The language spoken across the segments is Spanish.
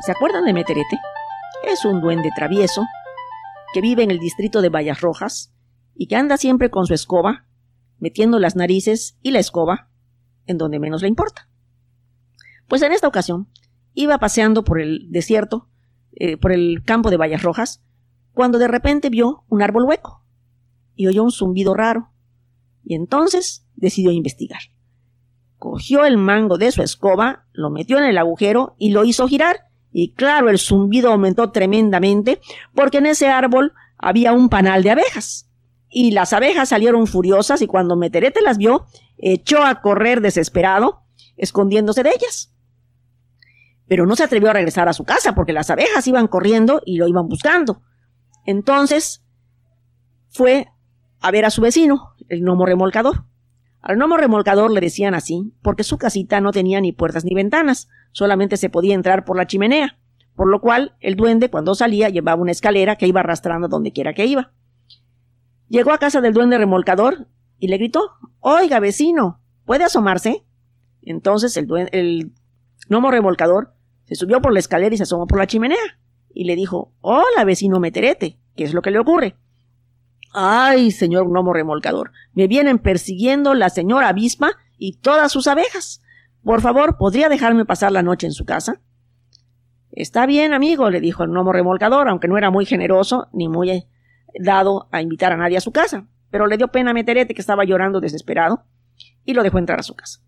¿Se acuerdan de Meterete? Es un duende travieso que vive en el distrito de Vallas Rojas y que anda siempre con su escoba, metiendo las narices y la escoba en donde menos le importa. Pues en esta ocasión iba paseando por el desierto, eh, por el campo de Vallas Rojas, cuando de repente vio un árbol hueco y oyó un zumbido raro, y entonces decidió investigar. Cogió el mango de su escoba, lo metió en el agujero y lo hizo girar, y claro, el zumbido aumentó tremendamente, porque en ese árbol había un panal de abejas. Y las abejas salieron furiosas y cuando Meterete las vio, echó a correr desesperado, escondiéndose de ellas. Pero no se atrevió a regresar a su casa porque las abejas iban corriendo y lo iban buscando. Entonces fue a ver a su vecino, el gnomo remolcador. Al gnomo remolcador le decían así porque su casita no tenía ni puertas ni ventanas, solamente se podía entrar por la chimenea, por lo cual el duende cuando salía llevaba una escalera que iba arrastrando donde quiera que iba. Llegó a casa del duende remolcador y le gritó Oiga, vecino, ¿puede asomarse? Entonces el, duende, el gnomo remolcador se subió por la escalera y se asomó por la chimenea y le dijo Hola, vecino Meterete, ¿qué es lo que le ocurre? Ay, señor gnomo remolcador, me vienen persiguiendo la señora avispa y todas sus abejas. Por favor, ¿podría dejarme pasar la noche en su casa? Está bien, amigo, le dijo el gnomo remolcador, aunque no era muy generoso ni muy eh, dado a invitar a nadie a su casa, pero le dio pena a Meterete que estaba llorando desesperado y lo dejó entrar a su casa.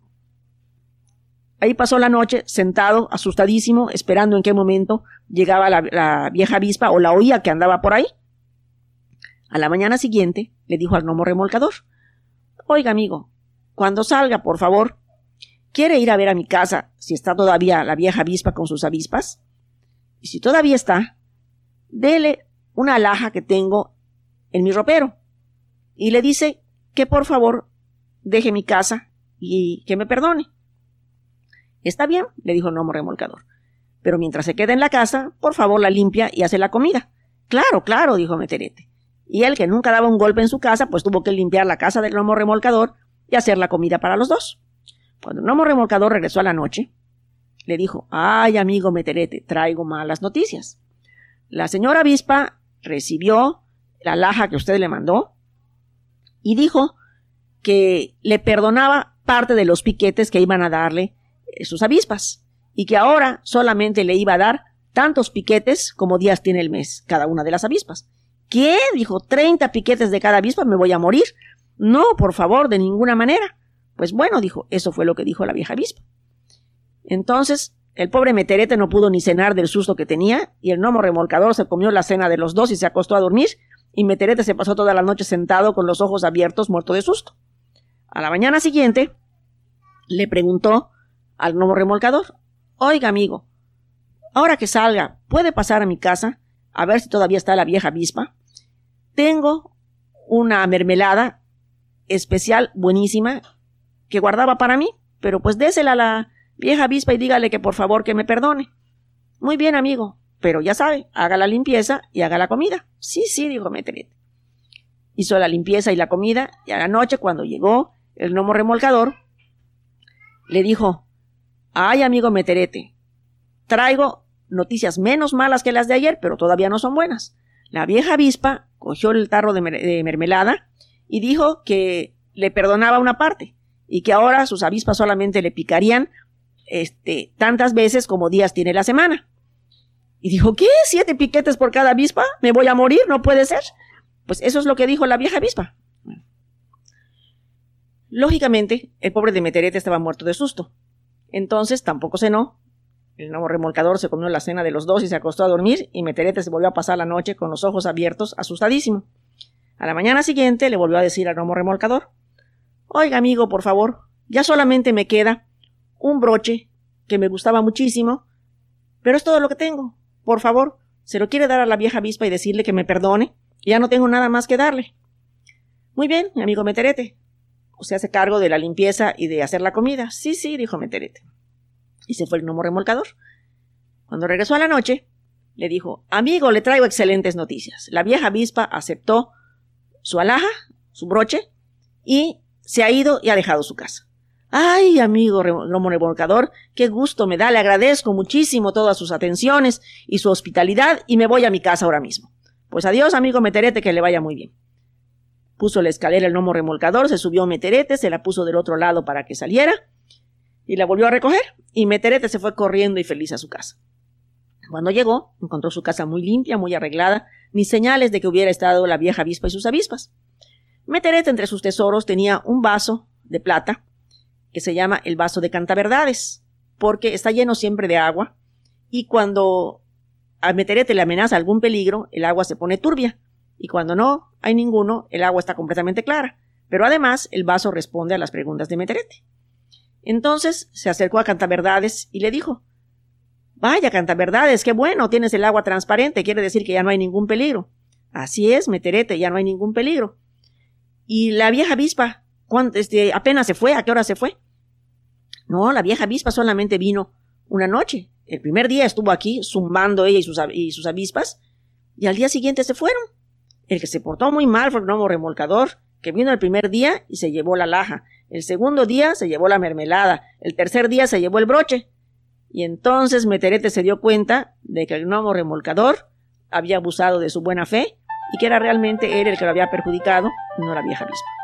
Ahí pasó la noche, sentado, asustadísimo, esperando en qué momento llegaba la, la vieja avispa o la oía que andaba por ahí. A la mañana siguiente le dijo al gnomo remolcador Oiga, amigo, cuando salga, por favor, ¿quiere ir a ver a mi casa si está todavía la vieja avispa con sus avispas? Y si todavía está, dele una alhaja que tengo en mi ropero. Y le dice que por favor deje mi casa y que me perdone. Está bien, le dijo el gnomo remolcador. Pero mientras se queda en la casa, por favor la limpia y hace la comida. Claro, claro, dijo Meterete y él, que nunca daba un golpe en su casa, pues tuvo que limpiar la casa del gnomo remolcador y hacer la comida para los dos. Cuando el gnomo remolcador regresó a la noche, le dijo Ay, amigo Meterete, traigo malas noticias. La señora avispa recibió la laja que usted le mandó y dijo que le perdonaba parte de los piquetes que iban a darle eh, sus avispas y que ahora solamente le iba a dar tantos piquetes como días tiene el mes cada una de las avispas ¿Qué? Dijo, treinta piquetes de cada avispa, me voy a morir. No, por favor, de ninguna manera. Pues bueno, dijo, eso fue lo que dijo la vieja avispa. Entonces, el pobre Meterete no pudo ni cenar del susto que tenía, y el gnomo remolcador se comió la cena de los dos y se acostó a dormir, y Meterete se pasó toda la noche sentado con los ojos abiertos, muerto de susto. A la mañana siguiente, le preguntó al gnomo remolcador, Oiga, amigo, ahora que salga, ¿puede pasar a mi casa a ver si todavía está la vieja avispa? Tengo una mermelada especial, buenísima, que guardaba para mí, pero pues désela a la vieja avispa y dígale que por favor que me perdone. Muy bien, amigo, pero ya sabe, haga la limpieza y haga la comida. Sí, sí, dijo Meterete. Hizo la limpieza y la comida, y a la noche, cuando llegó el gnomo remolcador, le dijo, ay, amigo Meterete, traigo noticias menos malas que las de ayer, pero todavía no son buenas. La vieja avispa cogió el tarro de, mermelada y dijo que le perdonaba una parte y que ahora sus avispas solamente le picarían este, tantas veces como días tiene la semana. Y dijo, ¿qué? ¿Siete piquetes por cada avispa? ¿Me voy a morir? No puede ser. Pues eso es lo que dijo la vieja avispa. Lógicamente, el pobre Demeterete estaba muerto de susto. Entonces tampoco cenó el nuevo remolcador se comió la cena de los dos y se acostó a dormir, y Meterete se volvió a pasar la noche con los ojos abiertos, asustadísimo. A la mañana siguiente le volvió a decir al gnomo remolcador Oiga, amigo, por favor, ya solamente me queda un broche que me gustaba muchísimo, pero es todo lo que tengo. Por favor, se lo quiere dar a la vieja avispa y decirle que me perdone. Ya no tengo nada más que darle. Muy bien, mi amigo Meterete. ¿Usted hace cargo de la limpieza y de hacer la comida? Sí, sí, dijo Meterete y se fue el gnomo remolcador. Cuando regresó a la noche, le dijo, amigo, le traigo excelentes noticias. La vieja avispa aceptó su alhaja, su broche, y se ha ido y ha dejado su casa. Ay, amigo gnomo remolcador, qué gusto me da, le agradezco muchísimo todas sus atenciones y su hospitalidad y me voy a mi casa ahora mismo. Pues adiós, amigo Meterete, que le vaya muy bien. Puso la escalera el gnomo remolcador, se subió Meterete, se la puso del otro lado para que saliera y la volvió a recoger y Meterete se fue corriendo y feliz a su casa. Cuando llegó, encontró su casa muy limpia, muy arreglada, ni señales de que hubiera estado la vieja avispa y sus avispas. Meterete entre sus tesoros tenía un vaso de plata que se llama el vaso de cantaverdades, porque está lleno siempre de agua y cuando a Meterete le amenaza algún peligro, el agua se pone turbia y cuando no hay ninguno, el agua está completamente clara. Pero además, el vaso responde a las preguntas de Meterete. Entonces se acercó a Cantaverdades y le dijo Vaya, Cantaverdades, qué bueno, tienes el agua transparente, quiere decir que ya no hay ningún peligro. Así es, Meterete, ya no hay ningún peligro. Y la vieja avispa, este, apenas se fue, ¿a qué hora se fue? No, la vieja avispa solamente vino una noche. El primer día estuvo aquí, zumbando ella y sus, avispas, y al día siguiente se fueron. El que se portó muy mal fue el gnomo remolcador, que vino el primer día y se llevó la laja. El segundo día se llevó la mermelada. El tercer día se llevó el broche. Y entonces Meterete se dio cuenta de que el gnomo remolcador había abusado de su buena fe y que era realmente él el que lo había perjudicado no la vieja avispa.